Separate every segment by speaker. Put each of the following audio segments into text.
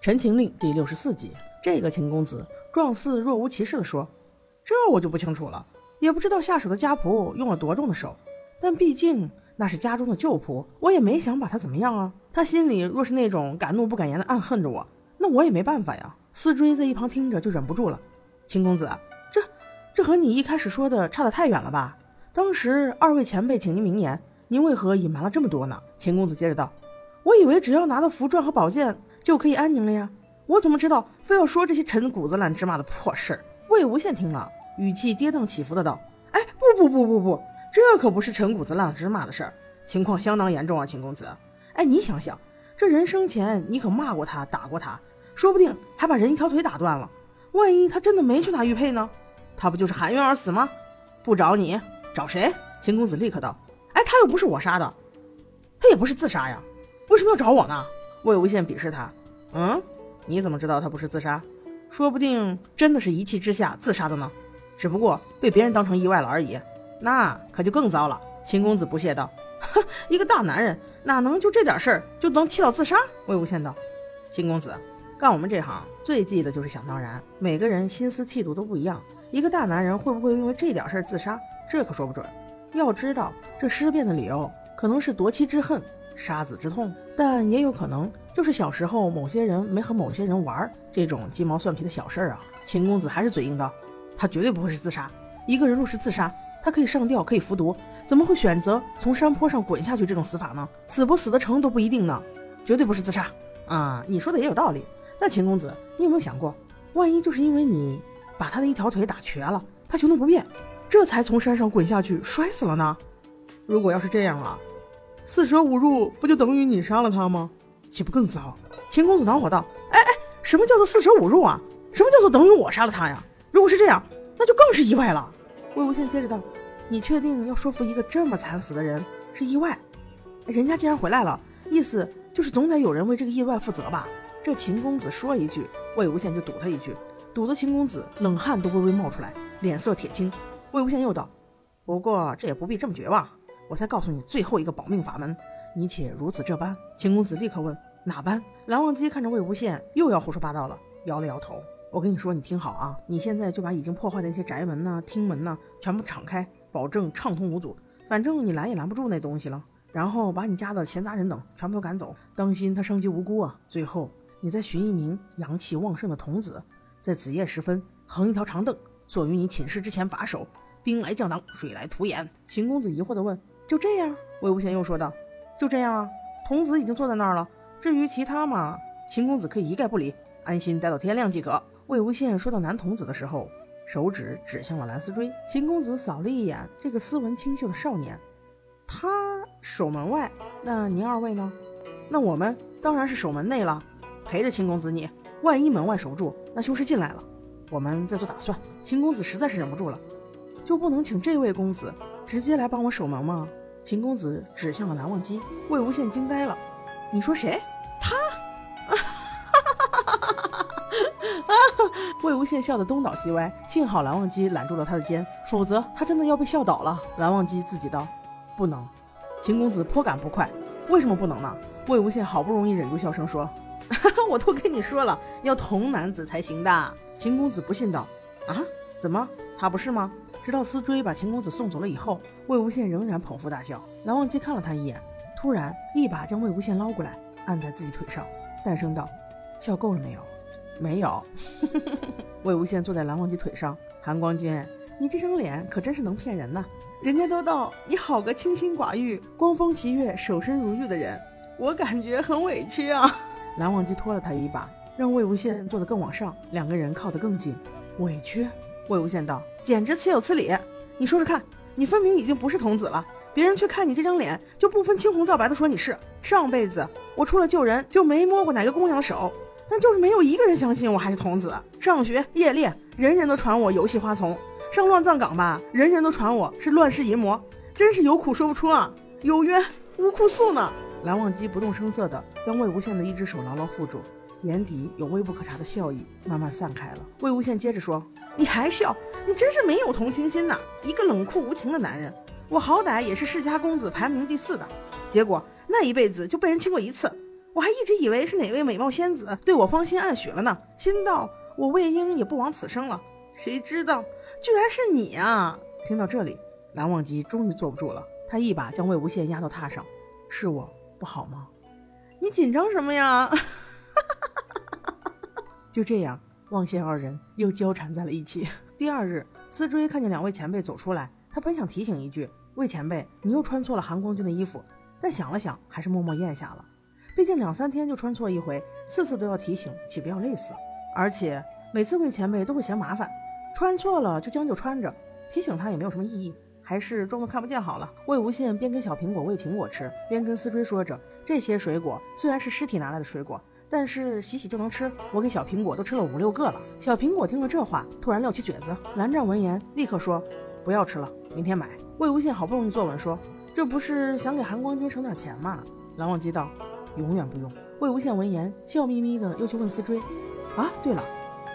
Speaker 1: 《陈情令》第六十四集，这个秦公子状似若无其事地说：“这我就不清楚了，也不知道下手的家仆用了多重的手，但毕竟那是家中的旧仆，我也没想把他怎么样啊。他心里若是那种敢怒不敢言的暗恨着我，那我也没办法呀。”思追在一旁听着就忍不住了：“秦公子，这这和你一开始说的差得太远了吧？当时二位前辈请您明言，您为何隐瞒了这么多呢？”秦公子接着道：“我以为只要拿到符篆和宝剑。”就可以安宁了呀！我怎么知道非要说这些陈谷子烂芝麻的破事儿？魏无羡听了，语气跌宕起伏的道：“哎，不不不不不，这可不是陈谷子烂芝麻的事儿，情况相当严重啊，秦公子。哎，你想想，这人生前你可骂过他，打过他，说不定还把人一条腿打断了。万一他真的没去打玉佩呢？他不就是含冤而死吗？不找你，找谁？”秦公子立刻道：“哎，他又不是我杀的，他也不是自杀呀，为什么要找我呢？”魏无羡鄙视他，嗯，你怎么知道他不是自杀？说不定真的是一气之下自杀的呢，只不过被别人当成意外了而已。那可就更糟了。秦公子不屑道：“哼，一个大男人哪能就这点事儿就能气到自杀？”魏无羡道：“秦公子，干我们这行最忌的就是想当然。每个人心思气度都不一样，一个大男人会不会因为这点事儿自杀？这可说不准。要知道，这尸变的理由可能是夺妻之恨。”杀子之痛，但也有可能就是小时候某些人没和某些人玩，这种鸡毛蒜皮的小事儿啊。秦公子还是嘴硬道：“他绝对不会是自杀。一个人若是自杀，他可以上吊，可以服毒，怎么会选择从山坡上滚下去这种死法呢？死不死得成都不一定呢。绝对不是自杀啊！你说的也有道理。那秦公子，你有没有想过，万一就是因为你把他的一条腿打瘸了，他行动不便，这才从山上滚下去摔死了呢？如果要是这样啊？”四舍五入不就等于你杀了他吗？岂不更糟？秦公子恼火道：“哎哎，什么叫做四舍五入啊？什么叫做等于我杀了他呀？如果是这样，那就更是意外了。”魏无羡接着道：“你确定要说服一个这么惨死的人是意外？人家既然回来了，意思就是总得有人为这个意外负责吧？”这秦公子说一句，魏无羡就堵他一句，堵得秦公子冷汗都微微冒出来，脸色铁青。魏无羡又道：“不过这也不必这么绝望。”我再告诉你最后一个保命法门，你且如此这般。秦公子立刻问哪般？蓝忘机看着魏无羡，又要胡说八道了，摇了摇头。我跟你说，你听好啊，你现在就把已经破坏的一些宅门呐、厅门呐，全部敞开，保证畅通无阻。反正你拦也拦不住那东西了。然后把你家的闲杂人等全部都赶走，当心他伤及无辜啊。最后，你再寻一名阳气旺盛的童子，在子夜时分横一条长凳，坐于你寝室之前把守。兵来将挡，水来土掩。秦公子疑惑地问。就这样，魏无羡又说道：“就这样啊，童子已经坐在那儿了。至于其他嘛，秦公子可以一概不理，安心待到天亮即可。”魏无羡说到男童子的时候，手指指向了蓝思追。秦公子扫了一眼这个斯文清秀的少年，他守门外，那您二位呢？那我们当然是守门内了，陪着秦公子你。万一门外守住，那凶士进来了，我们再做打算。秦公子实在是忍不住了，就不能请这位公子直接来帮我守门吗？秦公子指向了蓝忘机，魏无羡惊呆了。你说谁？他？哈 魏无羡笑得东倒西歪，幸好蓝忘机揽住了他的肩，否则他真的要被笑倒了。蓝忘机自己道：“不能。”秦公子颇感不快，为什么不能呢？魏无羡好不容易忍住笑声说：“ 我都跟你说了，要童男子才行的。”秦公子不信道：“啊？怎么？他不是吗？”直到思追把秦公子送走了以后，魏无羡仍然捧腹大笑。蓝忘机看了他一眼，突然一把将魏无羡捞过来，按在自己腿上，淡声道：“笑够了没有？”“没有。” 魏无羡坐在蓝忘机腿上，韩光君，你这张脸可真是能骗人呐！人家都道你好个清心寡欲、光风霁月、守身如玉的人，我感觉很委屈啊。蓝忘机拖了他一把，让魏无羡坐得更往上，两个人靠得更近。委屈？魏无羡道。简直岂有此理！你说说看，你分明已经不是童子了，别人却看你这张脸就不分青红皂白的说你是。上辈子我除了救人就没摸过哪个姑娘的手，但就是没有一个人相信我还是童子。上学夜猎，人人都传我游戏花丛；上乱葬岗吧，人人都传我是乱世淫魔。真是有苦说不出啊，有冤无哭诉呢。蓝忘机不动声色地将魏无羡的一只手牢牢缚住。眼底有微不可察的笑意慢慢散开了。魏无羡接着说：“你还笑？你真是没有同情心呐！一个冷酷无情的男人。我好歹也是世家公子，排名第四的，结果那一辈子就被人亲过一次。我还一直以为是哪位美貌仙子对我芳心暗许了呢，心道我魏婴也不枉此生了。谁知道居然是你啊！听到这里，蓝忘机终于坐不住了，他一把将魏无羡压到榻上：“是我不好吗？你紧张什么呀？”就这样，望仙二人又交缠在了一起。第二日，思追看见两位前辈走出来，他本想提醒一句：“魏前辈，你又穿错了韩光君的衣服。”但想了想，还是默默咽下了。毕竟两三天就穿错一回，次次都要提醒，岂不要累死？而且每次魏前辈都会嫌麻烦，穿错了就将就穿着，提醒他也没有什么意义，还是装作看不见好了。魏无羡边给小苹果喂苹果吃，边跟思追说着：“这些水果虽然是尸体拿来的水果，但是洗洗就能吃。我给小苹果都吃了五六个了。”小苹果听了这话，突然撂起蹶子。蓝湛闻言立刻说：“不要吃了，明天买。”魏无羡好不容易坐稳，说。这不是想给韩光君省点钱吗？蓝忘机道：“永远不用。”魏无羡闻言，笑眯眯的又去问思追：“啊，对了，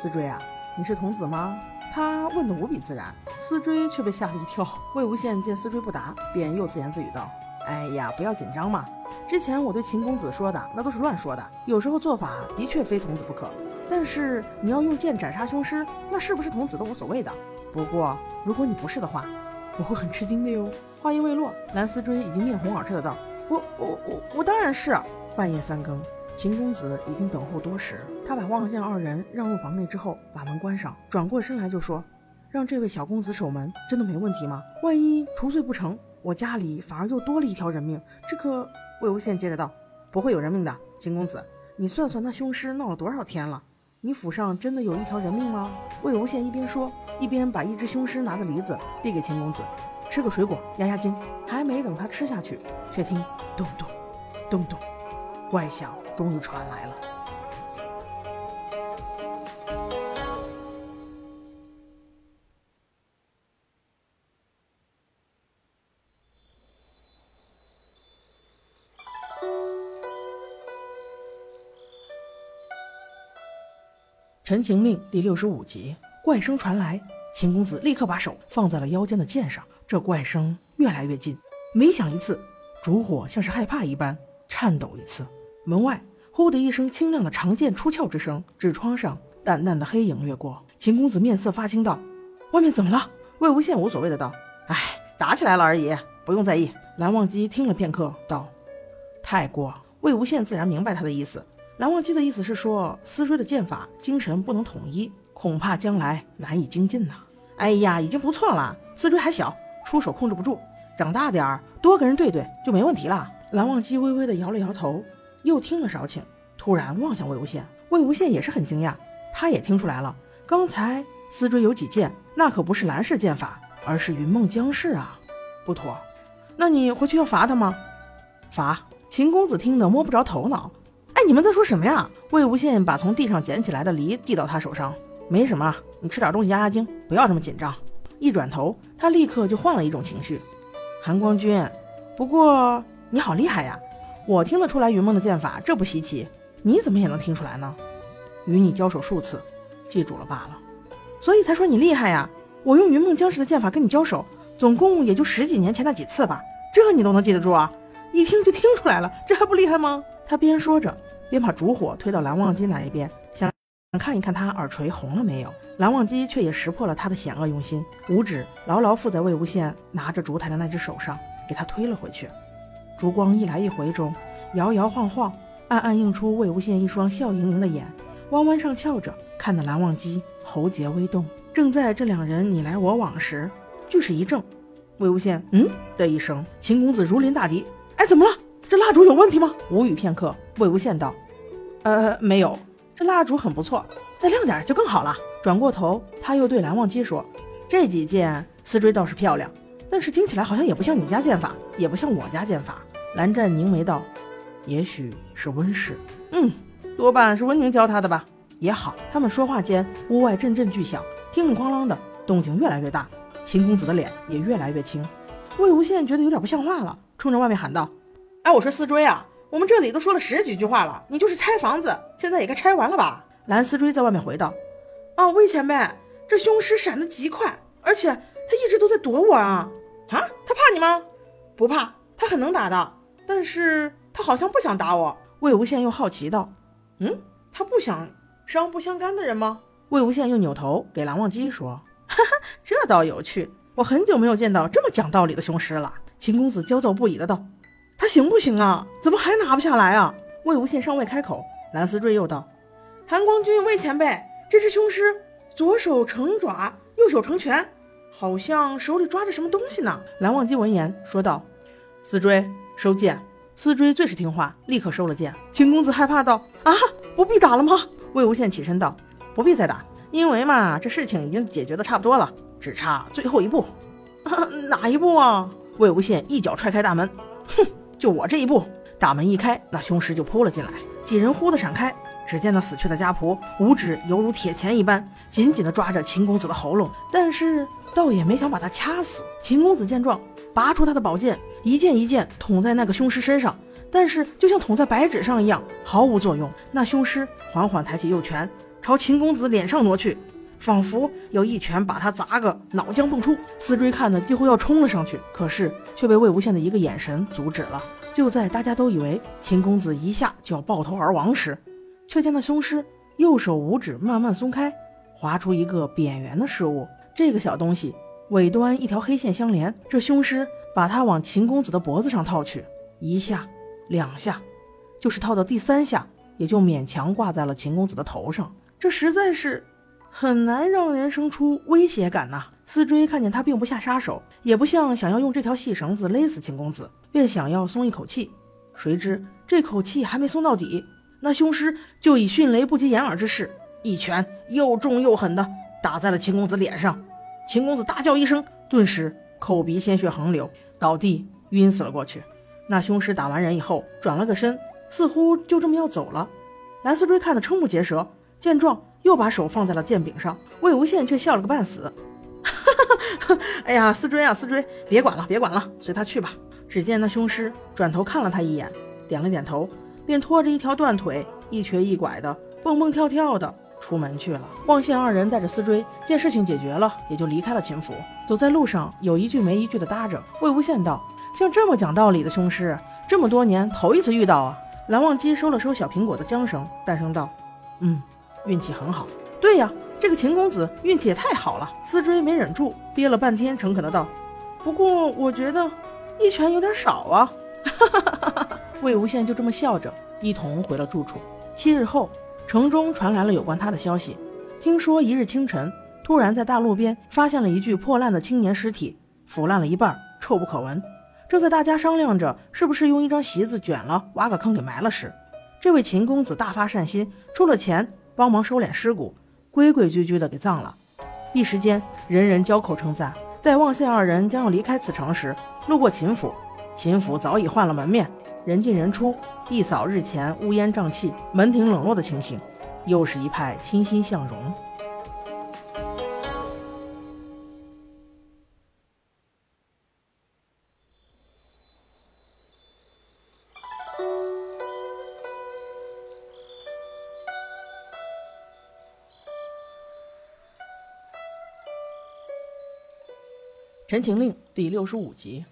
Speaker 1: 思追啊，你是童子吗？”他问的无比自然，思追却被吓了一跳。魏无羡见思追不答，便又自言自语道：“哎呀，不要紧张嘛。之前我对秦公子说的那都是乱说的，有时候做法的确非童子不可。但是你要用剑斩杀凶尸，那是不是童子都无所谓的。不过如果你不是的话，我会很吃惊的哟。”话音未落，蓝思追已经面红耳赤的道：“我我我我当然是。”半夜三更，秦公子已经等候多时。他把望向二人让入房内之后，把门关上，转过身来就说：“让这位小公子守门，真的没问题吗？万一除罪不成，我家里反而又多了一条人命，这可……”魏无羡接着道：“不会有人命的，秦公子，你算算那凶尸闹了多少天了？你府上真的有一条人命吗？”魏无羡一边说，一边把一只凶尸拿的梨子递给秦公子。吃个水果压压惊，还没等他吃下去，却听咚咚咚咚，怪响终于传来了。《陈情令》第六十五集，怪声传来，秦公子立刻把手放在了腰间的剑上。这怪声越来越近，每响一次，烛火像是害怕一般颤抖一次。门外呼的一声清亮的长剑出鞘之声，纸窗上淡淡的黑影掠过。秦公子面色发青道：“外面怎么了？”魏无羡无所谓的道：“哎，打起来了而已，不用在意。”蓝忘机听了片刻，道：“太过。”魏无羡自然明白他的意思。蓝忘机的意思是说，思追的剑法精神不能统一，恐怕将来难以精进呐。哎呀，已经不错了，思追还小。出手控制不住，长大点儿多跟人对对就没问题了。蓝忘机微微的摇了摇头，又听了少顷，突然望向魏无羡。魏无羡也是很惊讶，他也听出来了，刚才思追有几剑，那可不是蓝氏剑法，而是云梦江氏啊，不妥。那你回去要罚他吗？罚？秦公子听得摸不着头脑。你们在说什么呀？魏无羡把从地上捡起来的梨递到他手上，没什么，你吃点东西压压惊，不要这么紧张。一转头，他立刻就换了一种情绪。韩光君，不过你好厉害呀！我听得出来云梦的剑法，这不稀奇。你怎么也能听出来呢？与你交手数次，记住了罢了。所以才说你厉害呀！我用云梦江氏的剑法跟你交手，总共也就十几年前那几次吧，这你都能记得住啊？一听就听出来了，这还不厉害吗？他边说着，便把烛火推到蓝忘机那一边，想看一看他耳垂红了没有。蓝忘机却也识破了他的险恶用心，五指牢牢附在魏无羡拿着烛台的那只手上，给他推了回去。烛光一来一回中，摇摇晃晃，暗暗映出魏无羡一双笑盈盈的眼，弯弯上翘着，看得蓝忘机喉结微动。正在这两人你来我往时，巨是一怔。魏无羡嗯的一声，秦公子如临大敌，哎，怎么了？这蜡烛有问题吗？无语片刻，魏无羡道：呃，没有，这蜡烛很不错，再亮点就更好了。转过头，他又对蓝忘机说：“这几件丝锥倒是漂亮，但是听起来好像也不像你家剑法，也不像我家剑法。”蓝湛凝眉道：“也许是温氏，嗯，多半是温宁教他的吧。也好。”他们说话间，屋外阵阵巨响，叮铃哐啷的动静越来越大，秦公子的脸也越来越青。魏无羡觉得有点不像话了，冲着外面喊道：“哎，我说思追啊，我们这里都说了十几句话了，你就是拆房子，现在也该拆完了吧？”蓝思追在外面回道。哦，魏前辈，这凶尸闪得极快，而且他一直都在躲我啊！啊，他怕你吗？不怕，他很能打的，但是他好像不想打我。魏无羡又好奇道：“嗯，他不想伤不相干的人吗？”魏无羡又扭头给蓝忘机说：“ 哈哈，这倒有趣，我很久没有见到这么讲道理的雄狮了。”秦公子焦躁不已的道：“他行不行啊？怎么还拿不下来啊？”魏无羡尚未开口，蓝思追又道：“韩光君，魏前辈，这只雄狮左手成爪，右手成拳，好像手里抓着什么东西呢。”蓝忘机闻言说道：“思追，收剑。”思追最是听话，立刻收了剑。秦公子害怕道：“啊，不必打了吗？”魏无羡起身道：“不必再打，因为嘛，这事情已经解决的差不多了，只差最后一步。哪一步啊？”魏无羡一脚踹开大门，哼，就我这一步。大门一开，那凶尸就扑了进来。几人忽的闪开，只见那死去的家仆五指犹如铁钳一般，紧紧地抓着秦公子的喉咙，但是倒也没想把他掐死。秦公子见状，拔出他的宝剑。一剑一剑捅在那个凶尸身上，但是就像捅在白纸上一样，毫无作用。那凶尸缓缓抬起右拳，朝秦公子脸上挪去，仿佛要一拳把他砸个脑浆迸出。思追看的几乎要冲了上去，可是却被魏无羡的一个眼神阻止了。就在大家都以为秦公子一下就要爆头而亡时，却见那凶尸右手五指慢慢松开，划出一个扁圆的事物。这个小东西尾端一条黑线相连，这凶尸。把它往秦公子的脖子上套去，一下，两下，就是套到第三下，也就勉强挂在了秦公子的头上。这实在是很难让人生出威胁感呐。思追看见他并不下杀手，也不像想要用这条细绳子勒死秦公子，便想要松一口气。谁知这口气还没松到底，那凶尸就以迅雷不及掩耳之势，一拳又重又狠的打在了秦公子脸上。秦公子大叫一声，顿时口鼻鲜血横流。倒地晕死了过去。那凶尸打完人以后，转了个身，似乎就这么要走了。蓝思追看得瞠目结舌，见状又把手放在了剑柄上。魏无羡却笑了个半死。哈哈哈哎呀，思追啊，思追，别管了，别管了，随他去吧。只见那凶尸转头看了他一眼，点了点头，便拖着一条断腿，一瘸一拐的蹦蹦跳跳的出门去了。望羡二人带着思追，见事情解决了，也就离开了秦府。走在路上，有一句没一句的搭着。魏无羡道：“像这么讲道理的凶尸，这么多年头一次遇到啊。”蓝忘机收了收小苹果的缰绳，淡声道：“嗯，运气很好。”“对呀，这个秦公子运气也太好了。”思追没忍住，憋了半天，诚恳的道：“不过我觉得一拳有点少啊。”哈哈哈哈。魏无羡就这么笑着，一同回了住处。七日后，城中传来了有关他的消息，听说一日清晨。突然在大路边发现了一具破烂的青年尸体，腐烂了一半，臭不可闻。正在大家商量着是不是用一张席子卷了，挖个坑给埋了时，这位秦公子大发善心，出了钱帮忙收敛尸骨，规规矩矩的给葬了。一时间，人人交口称赞。在望县二人将要离开此城时，路过秦府，秦府早已换了门面，人进人出，一扫日前乌烟瘴气、门庭冷落的情形，又是一派欣欣向荣。《陈情令》第六十五集，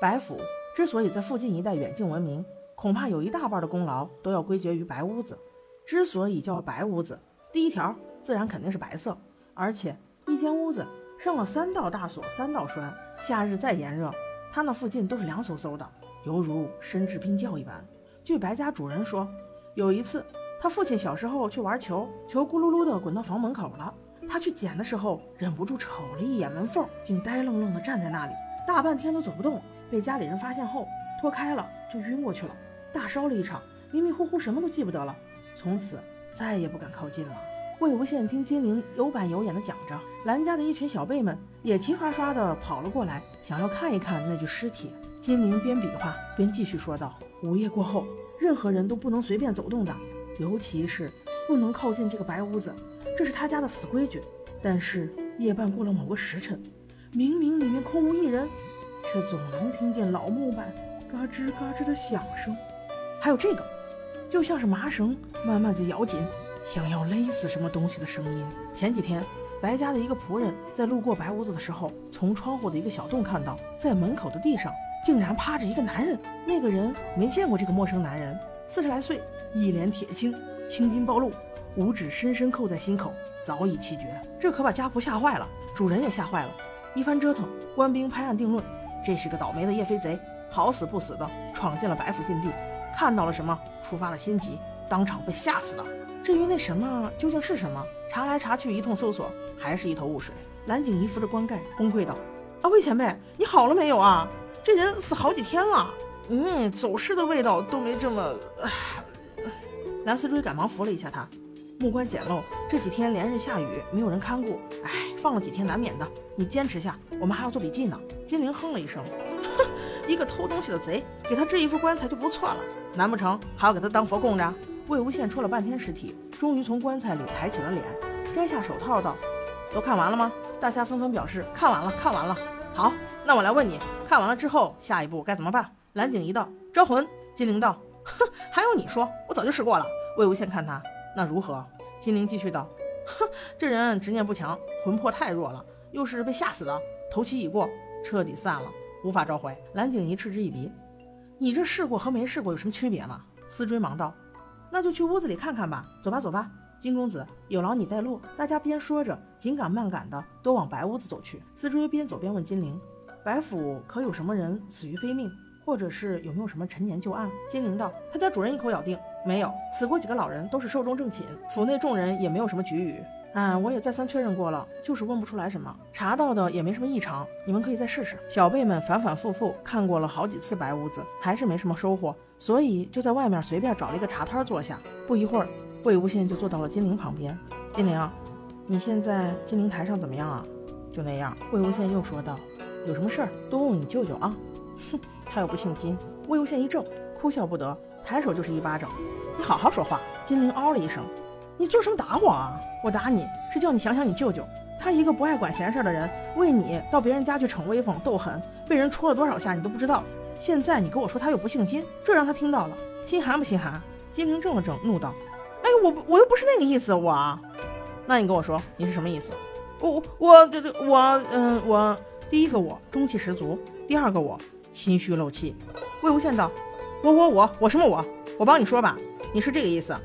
Speaker 1: 白府之所以在附近一带远近闻名，恐怕有一大半的功劳都要归结于白屋子。之所以叫白屋子，第一条自然肯定是白色，而且一间屋子上了三道大锁，三道栓，夏日再炎热，它那附近都是凉飕飕的，犹如深置冰窖一般。据白家主人说，有一次他父亲小时候去玩球，球咕噜噜的滚到房门口了。他去捡的时候，忍不住瞅了一眼门缝，竟呆愣愣地站在那里，大半天都走不动。被家里人发现后，拖开了就晕过去了，大烧了一场，迷迷糊糊什么都记不得了，从此再也不敢靠近了。魏无羡听金陵有板有眼地讲着，蓝家的一群小辈们也齐刷刷地跑了过来，想要看一看那具尸体。金陵边比划边继续说道：“午夜过后，任何人都不能随便走动的，尤其是不能靠近这个白屋子。”这是他家的死规矩，但是夜半过了某个时辰，明明里面空无一人，却总能听见老木板嘎吱嘎吱的响声，还有这个，就像是麻绳慢慢在咬紧，想要勒死什么东西的声音。前几天，白家的一个仆人在路过白屋子的时候，从窗户的一个小洞看到，在门口的地上竟然趴着一个男人。那个人没见过这个陌生男人，四十来岁，一脸铁青，青筋暴露，五指深深扣在心口，早已气绝。这可把家仆吓坏了，主人也吓坏了。一番折腾，官兵拍案定论，这是个倒霉的叶飞贼，好死不死的闯进了白府禁地，看到了什么，触发了心急，当场被吓死的。至于那什么究竟是什么，查来查去一通搜索，还是一头雾水。蓝景怡扶着棺盖崩溃道：“啊，魏前辈，你好了没有啊？这人死好几天了，嗯，走尸的味道都没这么……” 蓝思追赶忙扶了一下他，木棺简陋，这几天连日下雨，没有人看顾，哎，放了几天难免的。你坚持下，我们还要做笔记呢。金陵哼了一声，哼，一个偷东西的贼，给他支一副棺材就不错了，难不成还要给他当佛供着？魏无羡戳了半天尸体，终于从棺材里抬起了脸，摘下手套道：“都看完了吗？”大家纷纷表示看完了，看完了。好，那我来问你，看完了之后下一步该怎么办？蓝景一道：招魂。金陵道：哼，还用你说？我早就试过了。魏无羡看他，那如何？金陵继续道：哼，这人执念不强，魂魄太弱了，又是被吓死的，头七已过，彻底散了，无法召回。蓝景怡嗤之以鼻：你这试过和没试过有什么区别吗？思追忙道。那就去屋子里看看吧，走吧，走吧，金公子有劳你带路。大家边说着，紧赶慢赶的都往白屋子走去。思追边走边问金陵：“白府可有什么人死于非命，或者是有没有什么陈年旧案？”金陵道：“他家主人一口咬定没有，死过几个老人都是寿终正寝，府内众人也没有什么局语。啊，我也再三确认过了，就是问不出来什么，查到的也没什么异常。你们可以再试试。”小辈们反反复复看过了好几次白屋子，还是没什么收获。所以就在外面随便找了一个茶摊坐下。不一会儿，魏无羡就坐到了金陵旁边。金陵，你现在金陵台上怎么样啊？就那样。魏无羡又说道：“有什么事儿多问问你舅舅啊。”哼，他又不姓金。魏无羡一怔，哭笑不得，抬手就是一巴掌。你好好说话。金陵嗷了一声：“你做什么打我啊？我打你是叫你想想你舅舅，他一个不爱管闲事的人，为你到别人家去逞威风斗狠，被人戳了多少下你都不知道。”现在你跟我说他又不姓金，这让他听到了，心寒不心寒？金陵怔了怔，怒道：“哎，我我又不是那个意思，我……那你跟我说你是什么意思？我我这这我嗯我第一个我中气十足，第二个我心虚漏气。”魏无羡道：“我我我我什么我？我帮你说吧，你是这个意思。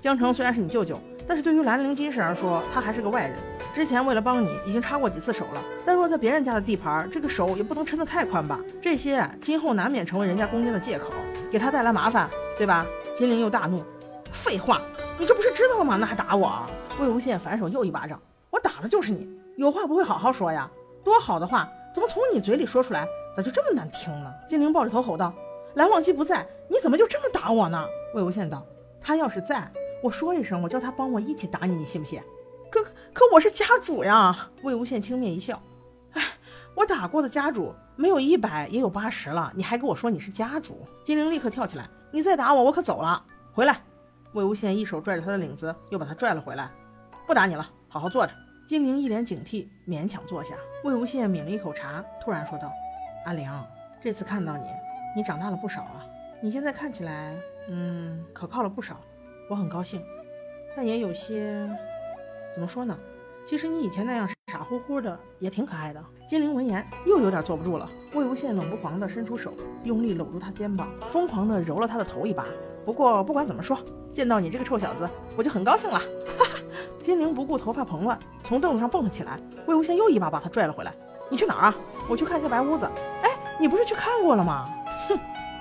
Speaker 1: 江城虽然是你舅舅，但是对于兰陵金氏而说，他还是个外人。”之前为了帮你，已经插过几次手了。但若在别人家的地盘，这个手也不能抻得太宽吧？这些今后难免成为人家攻坚的借口，给他带来麻烦，对吧？金陵又大怒：“废话，你这不是知道吗？那还打我？”魏无羡反手又一巴掌：“我打的就是你，有话不会好好说呀？多好的话，怎么从你嘴里说出来，咋就这么难听呢？”金陵抱着头吼道：“蓝忘机不在，你怎么就这么打我呢？”魏无羡道：“他要是在，我说一声，我叫他帮我一起打你，你信不信？”可可我是家主呀！魏无羡轻蔑一笑，哎，我打过的家主没有一百也有八十了，你还跟我说你是家主？金陵立刻跳起来，你再打我，我可走了。回来！魏无羡一手拽着他的领子，又把他拽了回来。不打你了，好好坐着。金陵一脸警惕，勉强坐下。魏无羡抿了一口茶，突然说道：“阿玲，这次看到你，你长大了不少啊！你现在看起来，嗯，可靠了不少，我很高兴，但也有些……”怎么说呢？其实你以前那样傻乎乎的也挺可爱的。金陵闻言又有点坐不住了。魏无羡冷不防地伸出手，用力搂住他肩膀，疯狂地揉了他的头一把。不过不管怎么说，见到你这个臭小子，我就很高兴了。哈哈！金陵不顾头发蓬乱，从凳子上蹦了起来。魏无羡又一把把他拽了回来。你去哪儿啊？我去看一下白屋子。哎，你不是去看过了吗？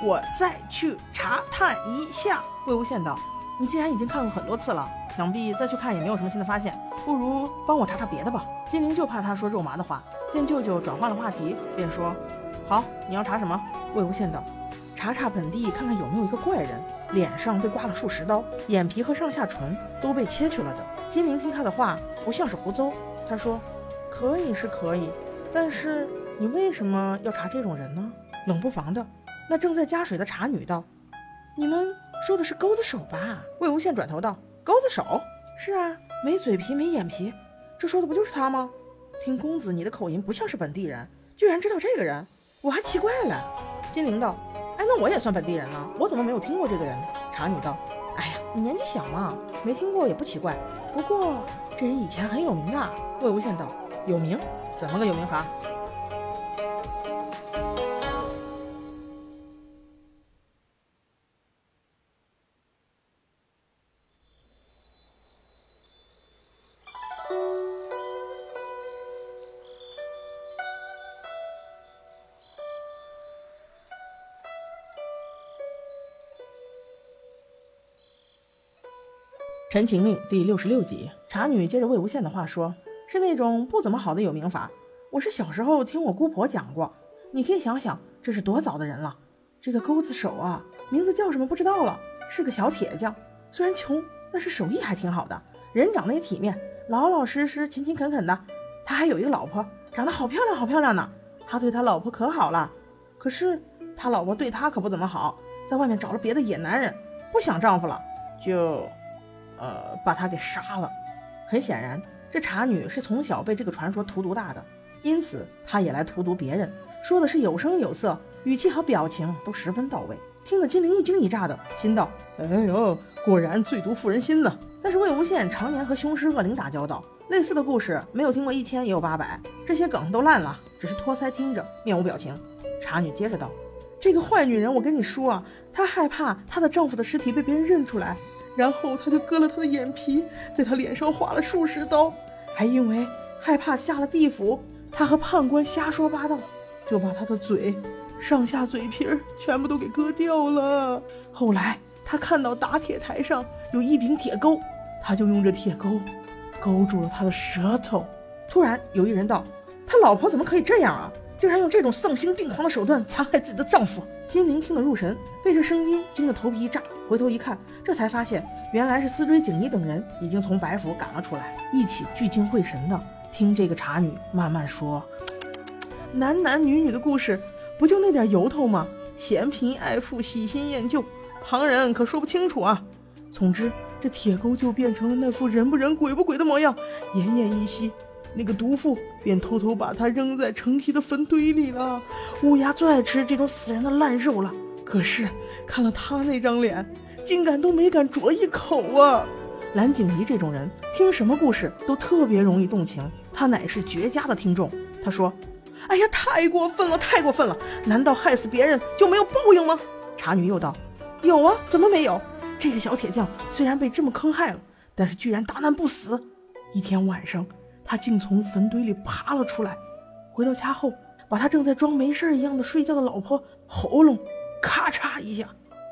Speaker 1: 我再去查探一下。魏无羡道：“你既然已经看过很多次了。”想必再去看也没有什么新的发现，不如帮我查查别的吧。金陵就怕他说肉麻的话，见舅舅转换了话题，便说：“好，你要查什么？”魏无羡道：“查查本地，看看有没有一个怪人，脸上被刮了数十刀，眼皮和上下唇都被切去了的。”金陵听他的话不像是胡诌，他说：“可以是可以，但是你为什么要查这种人呢？”冷不防的，那正在加水的茶女道：“你们说的是钩子手吧？”魏无羡转头道。钩子手是啊，没嘴皮没眼皮，这说的不就是他吗？听公子你的口音不像是本地人，居然知道这个人，我还奇怪了。金陵道：“哎，那我也算本地人了，我怎么没有听过这个人？”茶女道：“哎呀，你年纪小嘛，没听过也不奇怪。不过这人以前很有名的。”魏无羡道：“有名？怎么个有名法？”《陈情令》第六十六集，茶女接着魏无羡的话说：“是那种不怎么好的有名法。我是小时候听我姑婆讲过。你可以想想，这是多早的人了。这个钩子手啊，名字叫什么不知道了，是个小铁匠。虽然穷，但是手艺还挺好的，人长得也体面，老老实实、勤勤恳恳的。他还有一个老婆，长得好漂亮，好漂亮呢。他对他老婆可好了，可是他老婆对他可不怎么好，在外面找了别的野男人，不想丈夫了，就……”呃，把他给杀了。很显然，这茶女是从小被这个传说荼毒大的，因此她也来荼毒别人。说的是有声有色，语气和表情都十分到位，听得金陵一惊一乍的，心道：哎呦，果然最毒妇人心呢。但是魏无羡常年和凶尸恶灵打交道，类似的故事没有听过一千也有八百，这些梗都烂了，只是托腮听着，面无表情。茶女接着道：这个坏女人，我跟你说啊，她害怕她的丈夫的尸体被别人认出来。然后他就割了他的眼皮，在他脸上划了数十刀，还因为害怕下了地府，他和判官瞎说八道，就把他的嘴、上下嘴皮儿全部都给割掉了。后来他看到打铁台上有一柄铁钩，他就用这铁钩勾住了他的舌头。突然有一人道：“他老婆怎么可以这样啊？竟然用这种丧心病狂的手段残害自己的丈夫！”金陵听得入神，被这声音惊得头皮一炸，回头一看，这才发现原来是思追、景怡等人已经从白府赶了出来，一起聚精会神的听这个茶女慢慢说 男男女女的故事，不就那点由头吗？嫌贫爱富、喜新厌旧，旁人可说不清楚啊。总之，这铁钩就变成了那副人不人、鬼不鬼的模样，奄奄一息。那个毒妇便偷偷把他扔在城西的坟堆里了。乌鸦最爱吃这种死人的烂肉了，可是看了他那张脸，竟敢都没敢啄一口啊！蓝景怡这种人，听什么故事都特别容易动情，他乃是绝佳的听众。他说：“哎呀，太过分了，太过分了！难道害死别人就没有报应吗？”茶女又道：“有啊，怎么没有？这个小铁匠虽然被这么坑害了，但是居然大难不死。一天晚上。”他竟从坟堆里爬了出来，回到家后，把他正在装没事一样的睡觉的老婆喉咙咔嚓一下，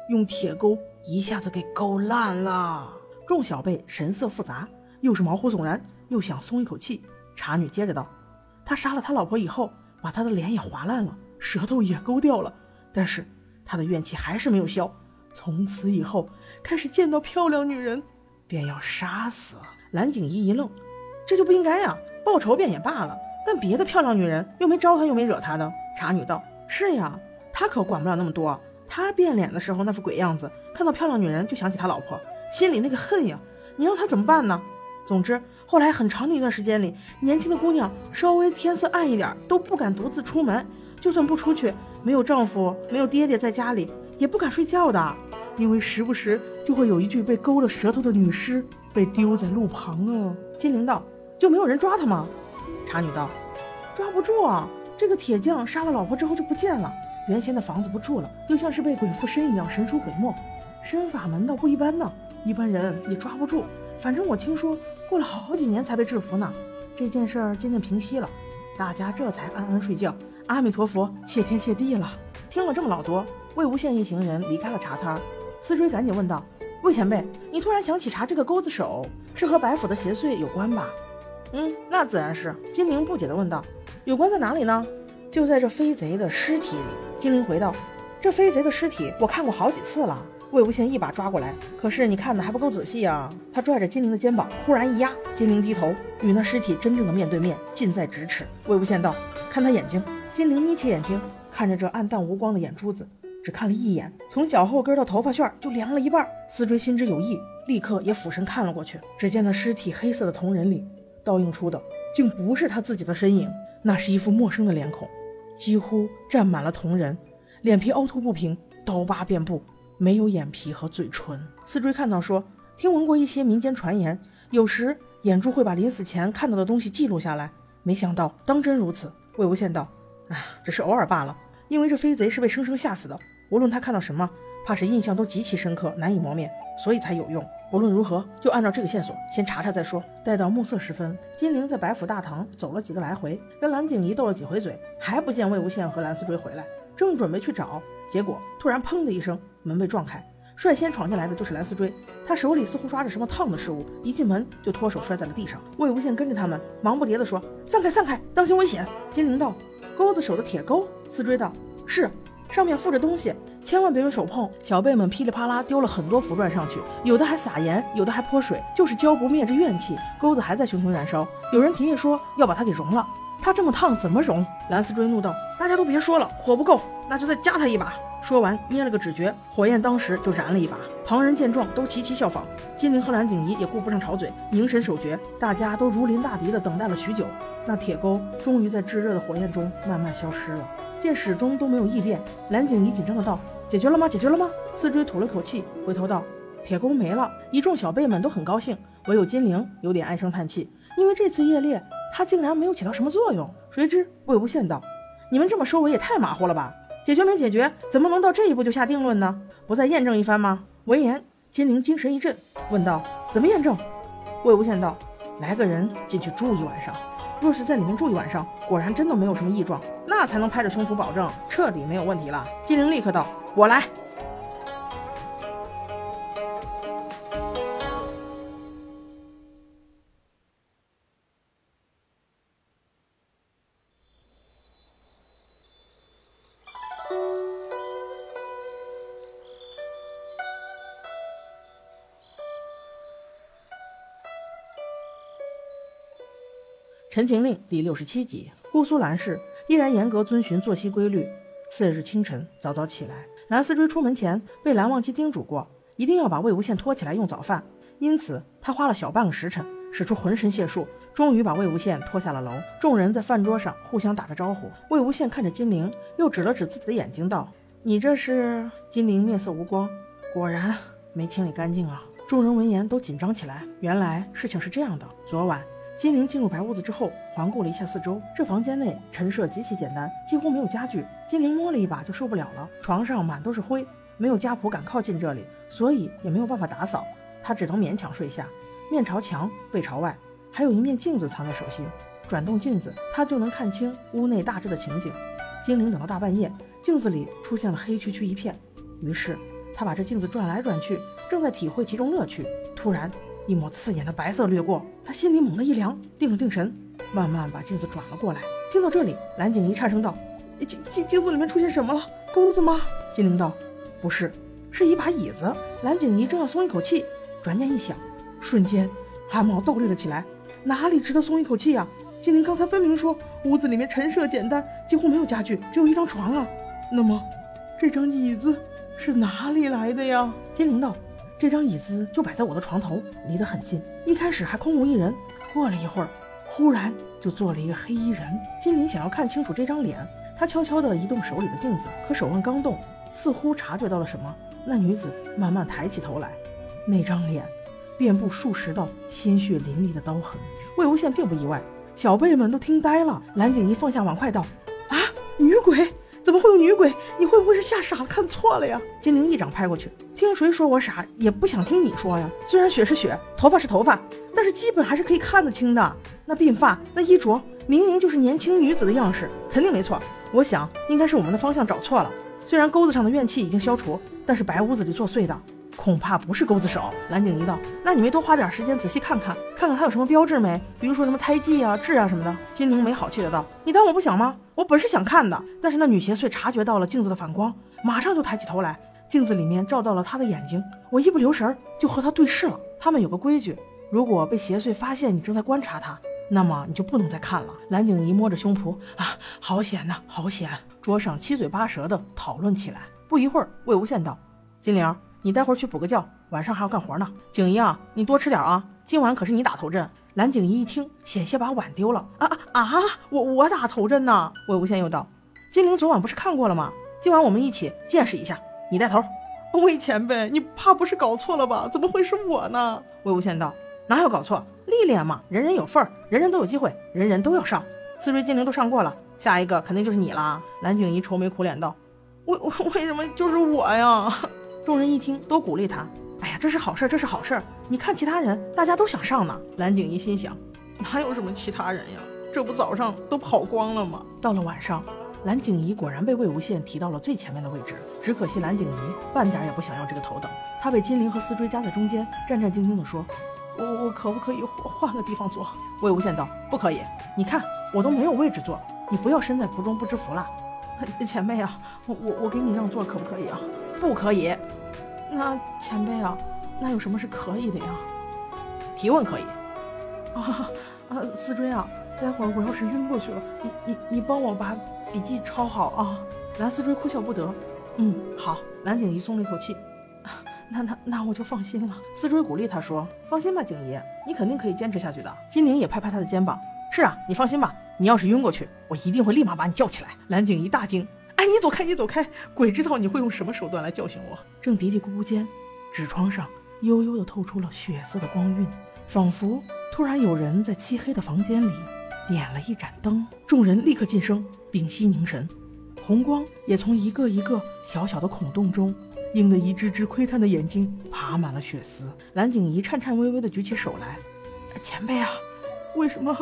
Speaker 1: 用铁钩一下子给勾烂了。众小辈神色复杂，又是毛骨悚然，又想松一口气。茶女接着道：“他杀了他老婆以后，把他的脸也划烂了，舌头也勾掉了，但是他的怨气还是没有消。从此以后，开始见到漂亮女人，便要杀死。”蓝景怡一愣。这就不应该呀，报仇便也罢了，但别的漂亮女人又没招他，又没惹他的。茶女道：“是呀，他可管不了那么多。他变脸的时候那副鬼样子，看到漂亮女人就想起他老婆，心里那个恨呀，你让他怎么办呢？总之，后来很长的一段时间里，年轻的姑娘稍微天色暗一点都不敢独自出门，就算不出去，没有丈夫，没有爹爹在家里，也不敢睡觉的，因为时不时就会有一具被勾了舌头的女尸被丢在路旁啊。”金陵道。就没有人抓他吗？茶女道：“抓不住啊！这个铁匠杀了老婆之后就不见了，原先的房子不住了，又像是被鬼附身一样神出鬼没，身法门道不一般呢，一般人也抓不住。反正我听说过了好几年才被制服呢。这件事儿渐渐平息了，大家这才安安睡觉。阿弥陀佛，谢天谢地了。听了这么老多，魏无羡一行人离开了茶摊儿。思追赶紧问道：“魏前辈，你突然想起查这个钩子手，是和白府的邪祟有关吧？”嗯，那自然是。金陵不解地问道：“有关在哪里呢？”就在这飞贼的尸体里。金陵回道：“这飞贼的尸体我看过好几次了。”魏无羡一把抓过来，可是你看的还不够仔细啊！他拽着金陵的肩膀，忽然一压，金陵低头，与那尸体真正的面对面，近在咫尺。魏无羡道：“看他眼睛。”金陵眯起眼睛，看着这暗淡无光的眼珠子，只看了一眼，从脚后跟到头发旋就凉了一半。思追心知有意，立刻也俯身看了过去，只见那尸体黑色的瞳仁里。倒映出的竟不是他自己的身影，那是一副陌生的脸孔，几乎占满了瞳仁，脸皮凹凸不平，刀疤遍布，没有眼皮和嘴唇。四追看到说，听闻过一些民间传言，有时眼珠会把临死前看到的东西记录下来，没想到当真如此。魏无羡道：“啊，只是偶尔罢了，因为这飞贼是被生生吓死的，无论他看到什么，怕是印象都极其深刻，难以磨灭，所以才有用。”无论如何，就按照这个线索先查查再说。待到暮色时分，金陵在白府大堂走了几个来回，跟蓝景怡斗了几回嘴，还不见魏无羡和蓝思追回来。正准备去找，结果突然砰的一声，门被撞开，率先闯进来的就是蓝思追，他手里似乎抓着什么烫的事物，一进门就脱手摔在了地上。魏无羡跟着他们，忙不迭地说：“散开，散开，当心危险！”金陵道：“钩子手的铁钩。”思追道：“是，上面附着东西，千万别用手碰。”小辈们噼里啪啦丢了很多符篆上去，有的还撒盐，有的还泼水，就是浇不灭这怨气。钩子还在熊熊燃烧，有人提议说要把它给融了。它这么烫怎么融？蓝思追怒道：“大家都别说了，火不够，那就再加它一把。”说完捏了个指诀，火焰当时就燃了一把。旁人见状都齐齐效仿。金陵和蓝景怡也顾不上吵嘴，凝神守诀。大家都如临大敌的等待了许久，那铁钩终于在炙热的火焰中慢慢消失了。见始终都没有异变，蓝景怡紧张的道：“解决了吗？解决了吗？”四追吐了口气，回头道：“铁钩没了。”一众小辈们都很高兴，唯有金陵有点唉声叹气，因为这次夜猎。他竟然没有起到什么作用，谁知魏无羡道：“你们这么说我也太马虎了吧？解决没解决，怎么能到这一步就下定论呢？不再验证一番吗？”闻言，金陵精神一振，问道：“怎么验证？”魏无羡道：“来个人进去住一晚上，若是在里面住一晚上，果然真的没有什么异状，那才能拍着胸脯保证彻底没有问题了。”金玲立刻道：“我来。”《陈情令》第六十七集，姑苏蓝氏依然严格遵循作息规律。次日清晨，早早起来，蓝思追出门前被蓝忘机叮嘱过，一定要把魏无羡拖起来用早饭。因此，他花了小半个时辰，使出浑身解数，终于把魏无羡拖下了楼。众人在饭桌上互相打着招呼。魏无羡看着金陵，又指了指自己的眼睛，道：“你这是？”金陵面色无光，果然没清理干净啊。众人闻言都紧张起来。原来事情是这样的，昨晚。金陵进入白屋子之后，环顾了一下四周。这房间内陈设极其简单，几乎没有家具。金陵摸了一把就受不了了，床上满都是灰，没有家仆敢靠近这里，所以也没有办法打扫。他只能勉强睡下，面朝墙，背朝外，还有一面镜子藏在手心。转动镜子，他就能看清屋内大致的情景。金陵等到大半夜，镜子里出现了黑黢黢一片，于是他把这镜子转来转去，正在体会其中乐趣，突然。一抹刺眼的白色掠过，他心里猛地一凉，定了定神，慢慢把镜子转了过来。听到这里，蓝景怡颤声道：“镜镜镜子里面出现什么了？钩子吗？”金陵道：“不是，是一把椅子。”蓝景怡正要松一口气，转念一想，瞬间汗毛倒立了起来。哪里值得松一口气啊？金陵刚才分明说屋子里面陈设简单，几乎没有家具，只有一张床啊。那么，这张椅子是哪里来的呀？金陵道。这张椅子就摆在我的床头，离得很近。一开始还空无一人，过了一会儿，忽然就坐了一个黑衣人。金陵想要看清楚这张脸，他悄悄地移动手里的镜子，可手腕刚动，似乎察觉到了什么。那女子慢慢抬起头来，那张脸，遍布数十道鲜血淋漓的刀痕。魏无羡并不意外，小辈们都听呆了。蓝景怡放下碗筷道：“啊，女鬼！”怎么会有女鬼？你会不会是吓傻了，看错了呀？金玲一掌拍过去，听谁说我傻，也不想听你说呀。虽然血是血，头发是头发，但是基本还是可以看得清的。那鬓发，那衣着，明明就是年轻女子的样式，肯定没错。我想应该是我们的方向找错了。虽然钩子上的怨气已经消除，但是白屋子里作祟的。恐怕不是钩子手。蓝景一道，那你没多花点时间仔细看看，看看他有什么标志没？比如说什么胎记啊、痣啊什么的。金陵没好气的道：“你当我不想吗？我本是想看的，但是那女邪祟察觉到了镜子的反光，马上就抬起头来，镜子里面照到了她的眼睛，我一不留神就和她对视了。他们有个规矩，如果被邪祟发现你正在观察他，那么你就不能再看了。”蓝景怡摸着胸脯啊，好险呐，好险！桌上七嘴八舌的讨论起来。不一会儿，魏无羡道：“金陵。”你待会儿去补个觉，晚上还要干活呢。景怡啊，你多吃点啊，今晚可是你打头阵。蓝景怡一听，险些把碗丢了。啊啊！我我打头阵呢？魏无羡又道：“金陵昨晚不是看过了吗？今晚我们一起见识一下。你带头。”魏前辈，你怕不是搞错了吧？怎么会是我呢？魏无羡道：“哪有搞错？历练嘛，人人有份儿，人人都有机会，人人都要上。四追金陵都上过了，下一个肯定就是你了。”蓝景怡愁眉苦脸道：“为为什么就是我呀？”众人一听，都鼓励他。哎呀，这是好事，这是好事。你看其他人，大家都想上呢。蓝景怡心想，哪有什么其他人呀？这不早上都跑光了吗？到了晚上，蓝景怡果然被魏无羡提到了最前面的位置，只可惜蓝景怡半点也不想要这个头等。她被金陵和思追夹在中间，战战兢兢地说：“我我可不可以换换个地方坐？”魏无羡道：“不可以，你看我都没有位置坐，你不要身在福中不知福了。前辈啊，我我我给你让座可不可以啊？不可以。那前辈啊，那有什么是可以的呀？提问可以。啊啊，思追啊。”待会儿我要是晕过去了，你你你帮我把笔记抄好啊！蓝思追哭笑不得。嗯，好。蓝景怡松了一口气，那那那我就放心了。思追鼓励他说：“放心吧，景怡，你肯定可以坚持下去的。”金玲也拍拍他的肩膀：“是啊，你放心吧。你要是晕过去，我一定会立马把你叫起来。”蓝景怡大惊：“哎，你走开，你走开！鬼知道你会用什么手段来叫醒我！”正嘀嘀咕咕间，纸窗上悠悠地透出了血色的光晕，仿佛突然有人在漆黑的房间里。点了一盏灯，众人立刻噤声，屏息凝神。红光也从一个一个小小的孔洞中，映得一只只窥探的眼睛爬满了血丝。蓝景怡颤颤巍巍地举起手来：“前辈啊，为什么？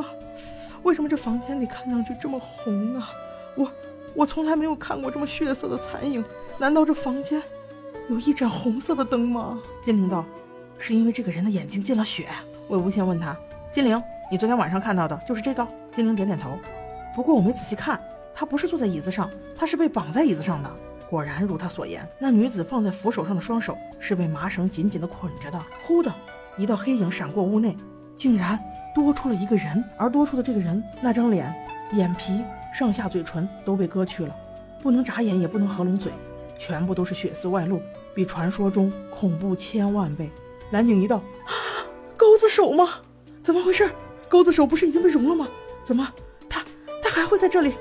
Speaker 1: 为什么这房间里看上去这么红啊？我我从来没有看过这么血色的残影。难道这房间有一盏红色的灯吗？”金灵道：“是因为这个人的眼睛进了血。”魏无羡问他：“金灵。”你昨天晚上看到的就是这个？金灵点点头。不过我没仔细看，他不是坐在椅子上，他是被绑在椅子上的。果然如他所言，那女子放在扶手上的双手是被麻绳紧紧地捆着的。忽的一道黑影闪过屋内，竟然多出了一个人。而多出的这个人，那张脸、眼皮、上下嘴唇都被割去了，不能眨眼，也不能合拢嘴，全部都是血丝外露，比传说中恐怖千万倍。蓝景一道：“钩子手吗？怎么回事？”钩子手不是已经被融了吗？怎么他他还会在这里？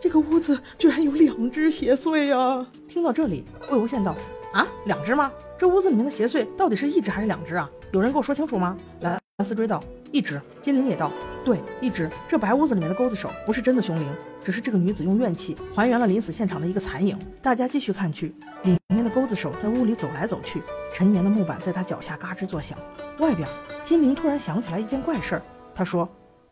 Speaker 1: 这个屋子居然有两只邪祟呀！听到这里，魏无羡道：“啊，两只吗？这屋子里面的邪祟到底是一只还是两只啊？有人给我说清楚吗？”蓝思追道：“一只。”金陵也道：“对，一只。这白屋子里面的钩子手不是真的凶灵，只是这个女子用怨气还原了临死现场的一个残影。”大家继续看去，里面的钩子手在屋里走来走去，陈年的木板在他脚下嘎吱作响。外边，金陵突然想起来一件怪事儿。他说：“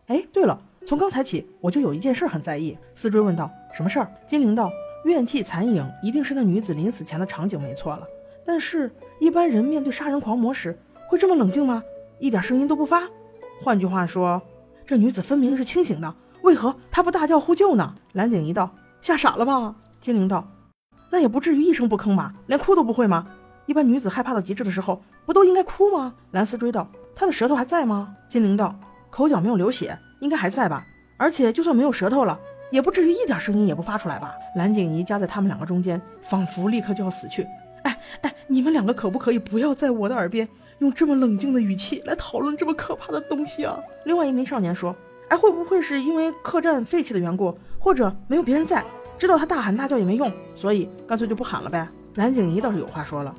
Speaker 1: 哎，对了，从刚才起我就有一件事很在意。”思追问道：“什么事儿？”金陵道：“怨气残影一定是那女子临死前的场景，没错了。但是，一般人面对杀人狂魔时会这么冷静吗？一点声音都不发？换句话说，这女子分明是清醒的，为何他不大叫呼救呢？”蓝景怡道：“吓傻了吧？”金灵道：“那也不至于一声不吭吧？连哭都不会吗？一般女子害怕到极致的时候，不都应该哭吗？”蓝思追道：“她的舌头还在吗？”金灵道。口角没有流血，应该还在吧？而且就算没有舌头了，也不至于一点声音也不发出来吧？蓝景怡夹在他们两个中间，仿佛立刻就要死去。哎哎，你们两个可不可以不要在我的耳边用这么冷静的语气来讨论这么可怕的东西啊？另外一名少年说：“哎，会不会是因为客栈废弃的缘故，或者没有别人在，知道他大喊大叫也没用，所以干脆就不喊了呗？”蓝景怡倒是有话说了：“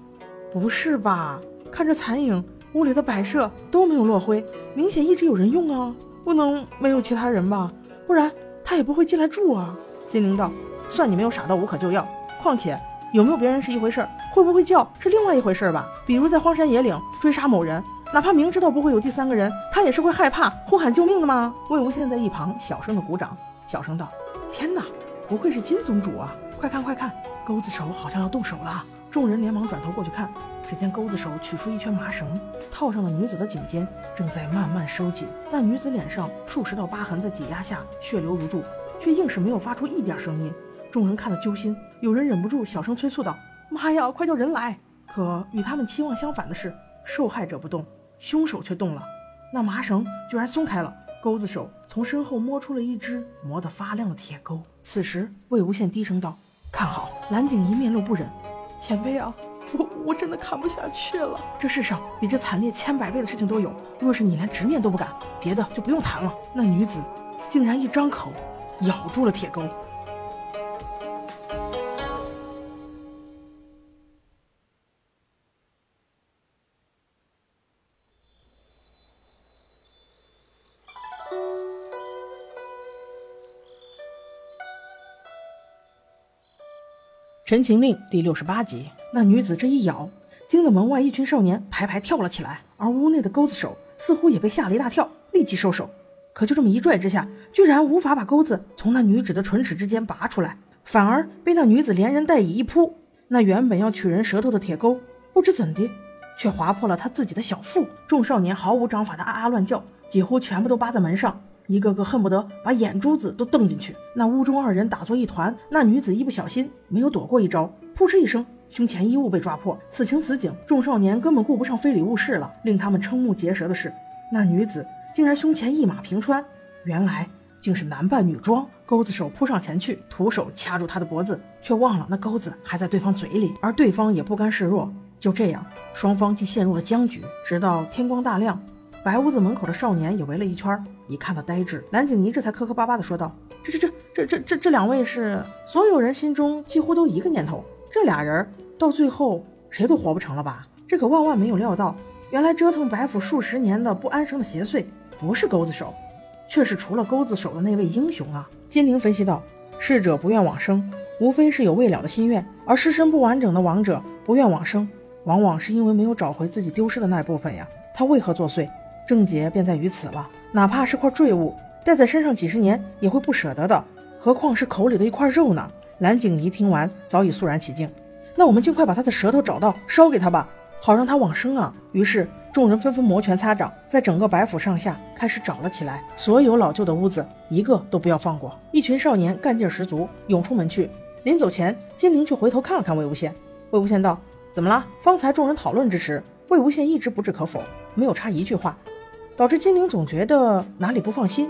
Speaker 1: 不是吧？看这残影。”屋里的摆设都没有落灰，明显一直有人用啊，不能没有其他人吧？不然他也不会进来住啊。金玲道：“算你没有傻到无可救药。况且有没有别人是一回事，会不会叫是另外一回事吧？比如在荒山野岭追杀某人，哪怕明知道不会有第三个人，他也是会害怕呼喊救命的吗？”魏无羡在一旁小声的鼓掌，小声道：“天哪，不愧是金宗主啊！快看快看，钩子手好像要动手了。”众人连忙转头过去看。只见钩子手取出一圈麻绳，套上了女子的颈间，正在慢慢收紧。那女子脸上数十道疤痕在挤压下血流如注，却硬是没有发出一点声音。众人看得揪心，有人忍不住小声催促道：“妈呀，快叫人来！”可与他们期望相反的是，受害者不动，凶手却动了。那麻绳居然松开了，钩子手从身后摸出了一只磨得发亮的铁钩。此时，魏无羡低声道：“看好！”蓝景怡面露不忍：“前辈啊！”我我真的看不下去了。这世上比这惨烈千百倍的事情都有。若是你连直面都不敢，别的就不用谈了。那女子竟然一张口，咬住了铁钩。《陈情令》第六十八集。那女子这一咬，惊得门外一群少年排排跳了起来，而屋内的钩子手似乎也被吓了一大跳，立即收手。可就这么一拽之下，居然无法把钩子从那女子的唇齿之间拔出来。反而被那女子连人带椅一扑，那原本要取人舌头的铁钩，不知怎的，却划破了他自己的小腹。众少年毫无章法的啊啊乱叫，几乎全部都扒在门上，一个个恨不得把眼珠子都瞪进去。那屋中二人打作一团，那女子一不小心没有躲过一招，扑哧一声，胸前衣物被抓破。此情此景，众少年根本顾不上非礼勿视了。令他们瞠目结舌的是，那女子竟然胸前一马平川，原来。竟是男扮女装，钩子手扑上前去，徒手掐住他的脖子，却忘了那钩子还在对方嘴里，而对方也不甘示弱。就这样，双方竟陷入了僵局。直到天光大亮，白屋子门口的少年也围了一圈，一看他呆滞，蓝景怡这才磕磕巴巴地说道：“这这这这这这这两位是？”所有人心中几乎都一个念头：这俩人到最后谁都活不成了吧？这可万万没有料到，原来折腾白府数十年的不安生的邪祟，不是钩子手。却是除了钩子手的那位英雄啊！金陵分析道：“逝者不愿往生，无非是有未了的心愿；而尸身不完整的亡者不愿往生，往往是因为没有找回自己丢失的那部分呀。他为何作祟？症结便在于此了。哪怕是块坠物，戴在身上几十年也会不舍得的，何况是口里的一块肉呢？”蓝景怡听完，早已肃然起敬。那我们尽快把他的舌头找到，烧给他吧，好让他往生啊！于是。众人纷纷摩拳擦掌，在整个白府上下开始找了起来。所有老旧的屋子，一个都不要放过。一群少年干劲十足，涌出门去。临走前，金陵却回头看了看魏无羡。魏无羡道：“怎么了？”方才众人讨论之时，魏无羡一直不置可否，没有插一句话，导致金陵总觉得哪里不放心，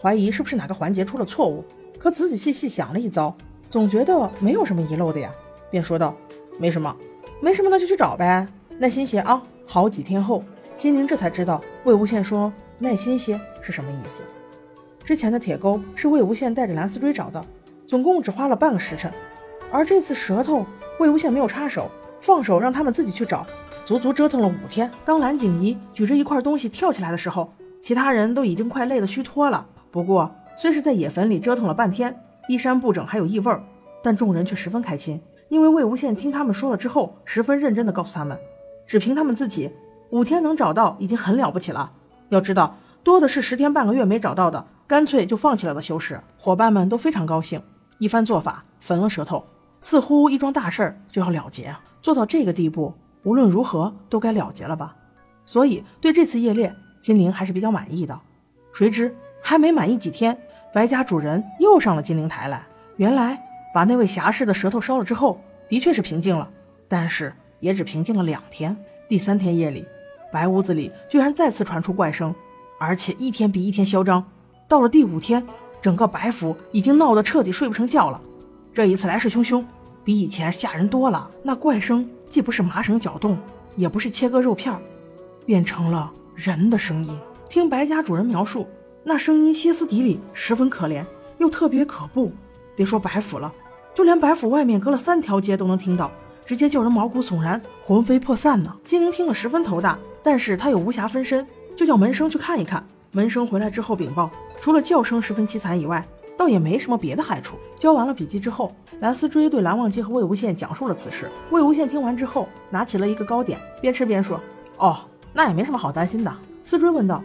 Speaker 1: 怀疑是不是哪个环节出了错误。可仔仔细细想了一遭，总觉得没有什么遗漏的呀，便说道：“没什么，没什么，那就去找呗，耐心些啊。”好几天后，金陵这才知道魏无羡说“耐心些”是什么意思。之前的铁钩是魏无羡带着蓝思追找的，总共只花了半个时辰。而这次舌头，魏无羡没有插手，放手让他们自己去找，足足折腾了五天。当蓝景怡举着一块东西跳起来的时候，其他人都已经快累得虚脱了。不过，虽是在野坟里折腾了半天，衣衫不整还有异味儿，但众人却十分开心，因为魏无羡听他们说了之后，十分认真地告诉他们。只凭他们自己，五天能找到已经很了不起了。要知道，多的是十天半个月没找到的，干脆就放弃了的修士。伙伴们都非常高兴，一番做法，焚了舌头，似乎一桩大事儿就要了结。做到这个地步，无论如何都该了结了吧。所以对这次夜猎，金陵还是比较满意的。谁知还没满意几天，白家主人又上了金陵台来。原来把那位侠士的舌头烧了之后，的确是平静了，但是。也只平静了两天。第三天夜里，白屋子里居然再次传出怪声，而且一天比一天嚣张。到了第五天，整个白府已经闹得彻底睡不成觉了。这一次来势汹汹，比以前吓人多了。那怪声既不是麻绳搅动，也不是切割肉片，变成了人的声音。听白家主人描述，那声音歇斯底里，十分可怜，又特别可怖。别说白府了，就连白府外面隔了三条街都能听到。直接叫人毛骨悚然，魂飞魄散呢。金陵听了十分头大，但是他有无暇分身，就叫门生去看一看。门生回来之后禀报，除了叫声十分凄惨以外，倒也没什么别的害处。交完了笔记之后，蓝思追对蓝忘机和魏无羡讲述了此事。魏无羡听完之后，拿起了一个糕点，边吃边说：“哦，那也没什么好担心的。”思追问道：“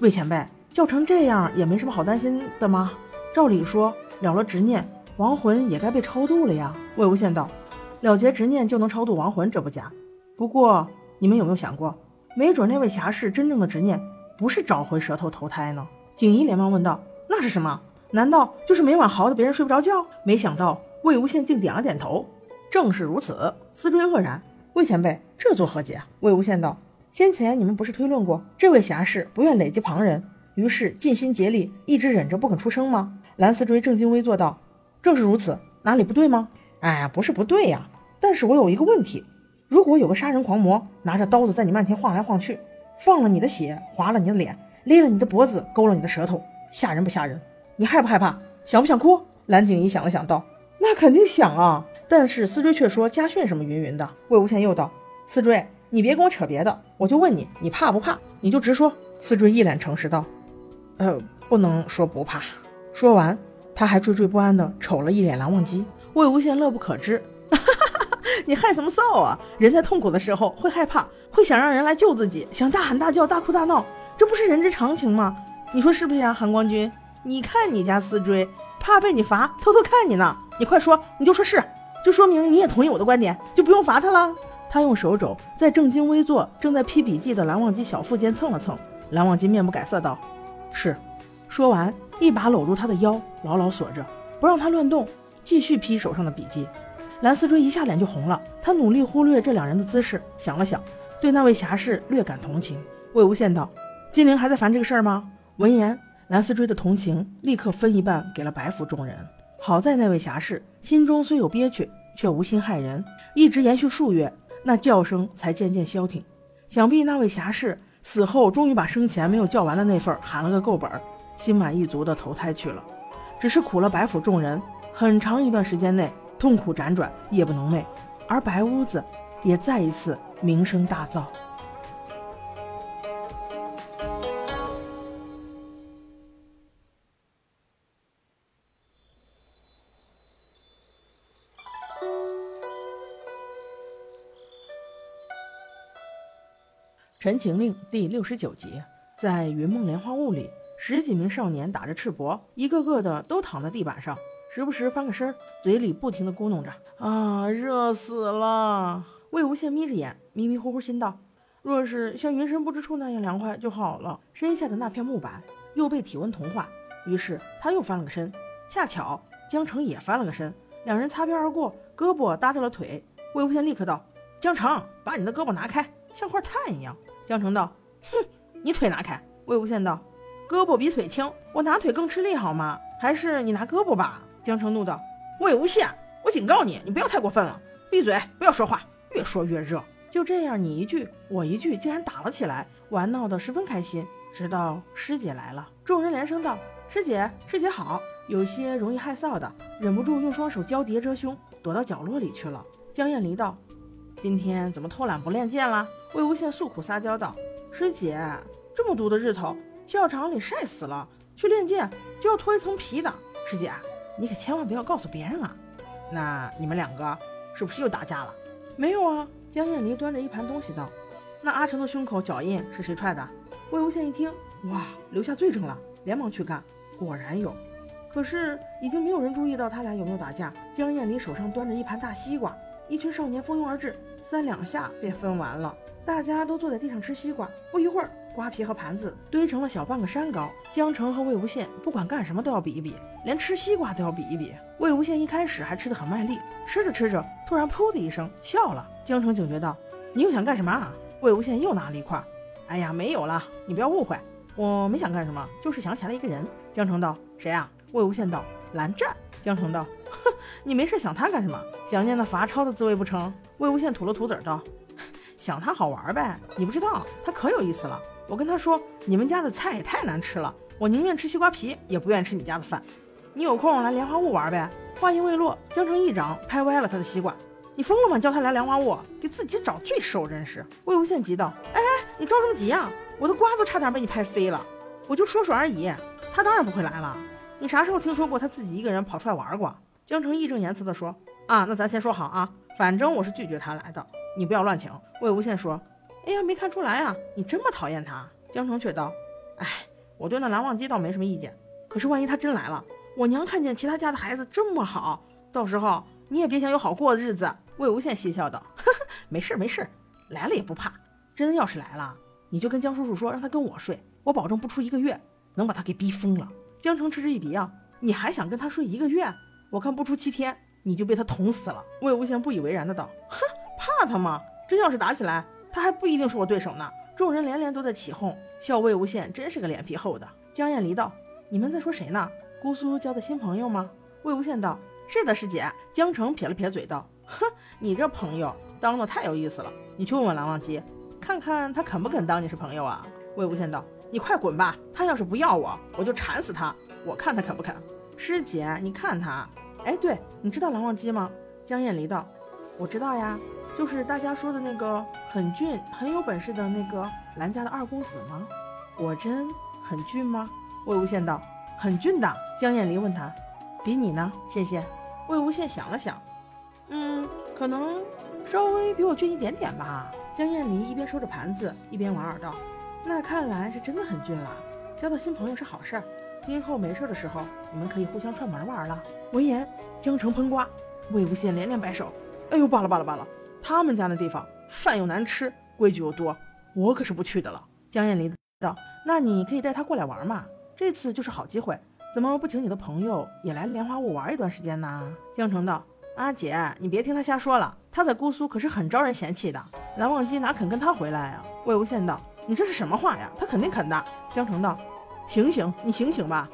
Speaker 1: 魏前辈，叫成这样也没什么好担心的吗？照理说，了了执念，亡魂也该被超度了呀。”魏无羡道。了结执念就能超度亡魂，这不假。不过你们有没有想过，没准那位侠士真正的执念不是找回舌头投胎呢？锦衣连忙问道：“那是什么？难道就是每晚嚎得别人睡不着觉？”没想到魏无羡竟点了点头：“正是如此。”思追愕然：“魏前辈，这作何解？”魏无羡道：“先前你们不是推论过，这位侠士不愿累及旁人，于是尽心竭力，一直忍着不肯出声吗？”蓝思追正襟危坐道：“正是如此，哪里不对吗？”哎，不是不对呀。但是我有一个问题，如果有个杀人狂魔拿着刀子在你面前晃来晃去，放了你的血，划了你的脸，勒了你的脖子，勾了你的舌头，吓人不吓人？你害不害怕？想不想哭？蓝景怡想了想道：“那肯定想啊。”但是思追却说家训什么云云的。魏无羡又道：“思追，你别跟我扯别的，我就问你，你怕不怕？你就直说。”思追一脸诚实道：“呃，不能说不怕。”说完，他还惴惴不安地瞅了一眼蓝忘机。魏无羡乐不可支。你害什么臊啊！人在痛苦的时候会害怕，会想让人来救自己，想大喊大叫、大哭大闹，这不是人之常情吗？你说是不是呀，韩光君？你看你家思追，怕被你罚，偷偷看你呢。你快说，你就说是，就说明你也同意我的观点，就不用罚他了。他用手肘在正襟危坐、正在批笔记的蓝忘机小腹间蹭了蹭。蓝忘机面不改色道：“是。”说完，一把搂住他的腰，牢牢锁着，不让他乱动，继续批手上的笔记。蓝思追一下脸就红了，他努力忽略这两人的姿势，想了想，对那位侠士略感同情。魏无羡道：“金陵还在烦这个事儿吗？”闻言，蓝思追的同情立刻分一半给了白府众人。好在那位侠士心中虽有憋屈，却无心害人，一直延续数月。那叫声才渐渐消停，想必那位侠士死后终于把生前没有叫完的那份喊了个够本，心满意足的投胎去了。只是苦了白府众人，很长一段时间内痛苦辗转，夜不能寐，而白屋子也再一次名声大噪。《陈情令》第六十九集，在云梦莲花坞里，十几名少年打着赤膊，一个个的都躺在地板上，时不时翻个身，嘴里不停的咕哝着：“啊，热死了！”魏无羡眯着眼，迷迷糊糊心道：“若是像云深不知处那样凉快就好了。”身下的那片木板又被体温同化，于是他又翻了个身。恰巧江城也翻了个身，两人擦边而过，胳膊搭着了腿。魏无羡立刻道：“江城，把你的胳膊拿开，像块炭一样。”江城道：“哼，你腿拿开。”魏无羡道：“胳膊比腿轻，我拿腿更吃力，好吗？还是你拿胳膊吧。”江城怒道：“魏无羡，我警告你，你不要太过分了，闭嘴，不要说话，越说越热。”就这样，你一句我一句，竟然打了起来，玩闹得十分开心。直到师姐来了，众人连声道：“师姐，师姐好。”有些容易害臊的，忍不住用双手交叠遮胸，躲到角落里去了。江厌离道：“今天怎么偷懒不练剑了？”魏无羡诉苦撒娇道：“师姐，这么毒的日头，校场里晒死了，去练剑就要脱一层皮的。师姐，你可千万不要告诉别人啊！那你们两个是不是又打架了？没有啊。”江厌离端着一盘东西道：“那阿成的胸口脚印是谁踹的？”魏无羡一听，哇，留下罪证了，连忙去看，果然有。可是已经没有人注意到他俩有没有打架。江厌离手上端着一盘大西瓜，一群少年蜂拥而至，三两下便分完了。大家都坐在地上吃西瓜，不一会儿，瓜皮和盘子堆成了小半个山高。江城和魏无羡不管干什么都要比一比，连吃西瓜都要比一比。魏无羡一开始还吃得很卖力，吃着吃着，突然噗的一声笑了。江城警觉道：“你又想干什么啊？”魏无羡又拿了一块，哎呀，没有了，你不要误会，我没想干什么，就是想起来一个人。江城道：“谁啊？”魏无羡道：“蓝湛。”江城道：“哼，你没事想他干什么？想念那罚抄的滋味不成？”魏无羡吐了吐嘴道。想他好玩呗，你不知道他可有意思了。我跟他说，你们家的菜也太难吃了，我宁愿吃西瓜皮，也不愿吃你家的饭。你有空来莲花坞玩呗。话音未落，江城一掌拍歪了他的西瓜。你疯了吗？叫他来莲花坞，给自己找罪受，真是。魏无羡急道：“哎哎，你着什么急啊？我的瓜都差点被你拍飞了。我就说说而已。他当然不会来了。你啥时候听说过他自己一个人跑出来玩过？”江城义正言辞地说：“啊，那咱先说好啊，反正我是拒绝他来的。”你不要乱请。魏无羡说：“哎呀，没看出来啊，你这么讨厌他。”江澄却道：“哎，我对那蓝忘机倒没什么意见，可是万一他真来了，我娘看见其他家的孩子这么好，到时候你也别想有好过的日子。”魏无羡嬉笑道：“呵呵，没事没事，来了也不怕。真要是来了，你就跟江叔叔说，让他跟我睡，我保证不出一个月能把他给逼疯了。”江澄嗤之以鼻啊：“你还想跟他睡一个月？我看不出七天你就被他捅死了。”魏无羡不以为然的道：“哼。”怕他吗？真要是打起来，他还不一定是我对手呢。众人连连都在起哄，笑魏无羡真是个脸皮厚的。江厌离道：“你们在说谁呢？姑苏交的新朋友吗？”魏无羡道：“是的，师姐。”江城撇了撇嘴道：“哼，你这朋友当的太有意思了。你去问问蓝忘机，看看他肯不肯当你是朋友啊？”魏无羡道：“你快滚吧！他要是不要我，我就缠死他。我看他肯不肯。”师姐，你看他，哎，对，你知道蓝忘机吗？江厌离道：“我知道呀。”就是大家说的那个很俊、很有本事的那个蓝家的二公子吗？果真很俊吗？魏无羡道：“很俊的。”江厌离问他：“比你呢？”羡羡。魏无羡想了想，嗯，可能稍微比我俊一点点吧。江厌离一边收着盘子，一边莞尔道：“那看来是真的很俊了。交到新朋友是好事儿，今后没事的时候，你们可以互相串门玩了。闻言，江城喷瓜，魏无羡连连摆手：“哎呦，罢了罢了罢了，他们家那地方饭又难吃，规矩又多，我可是不去的了。”江艳离道：“那你可以带他过来玩嘛，这次就是好机会，怎么不请你的朋友也来莲花坞玩一段时间呢？”江城道：“阿姐，你别听他瞎说了，他在姑苏可是很招人嫌弃的，蓝忘机哪肯跟他回来啊？”魏无羡道：“你这是什么话呀？他肯定肯的。”江城道：“醒醒，你醒醒吧！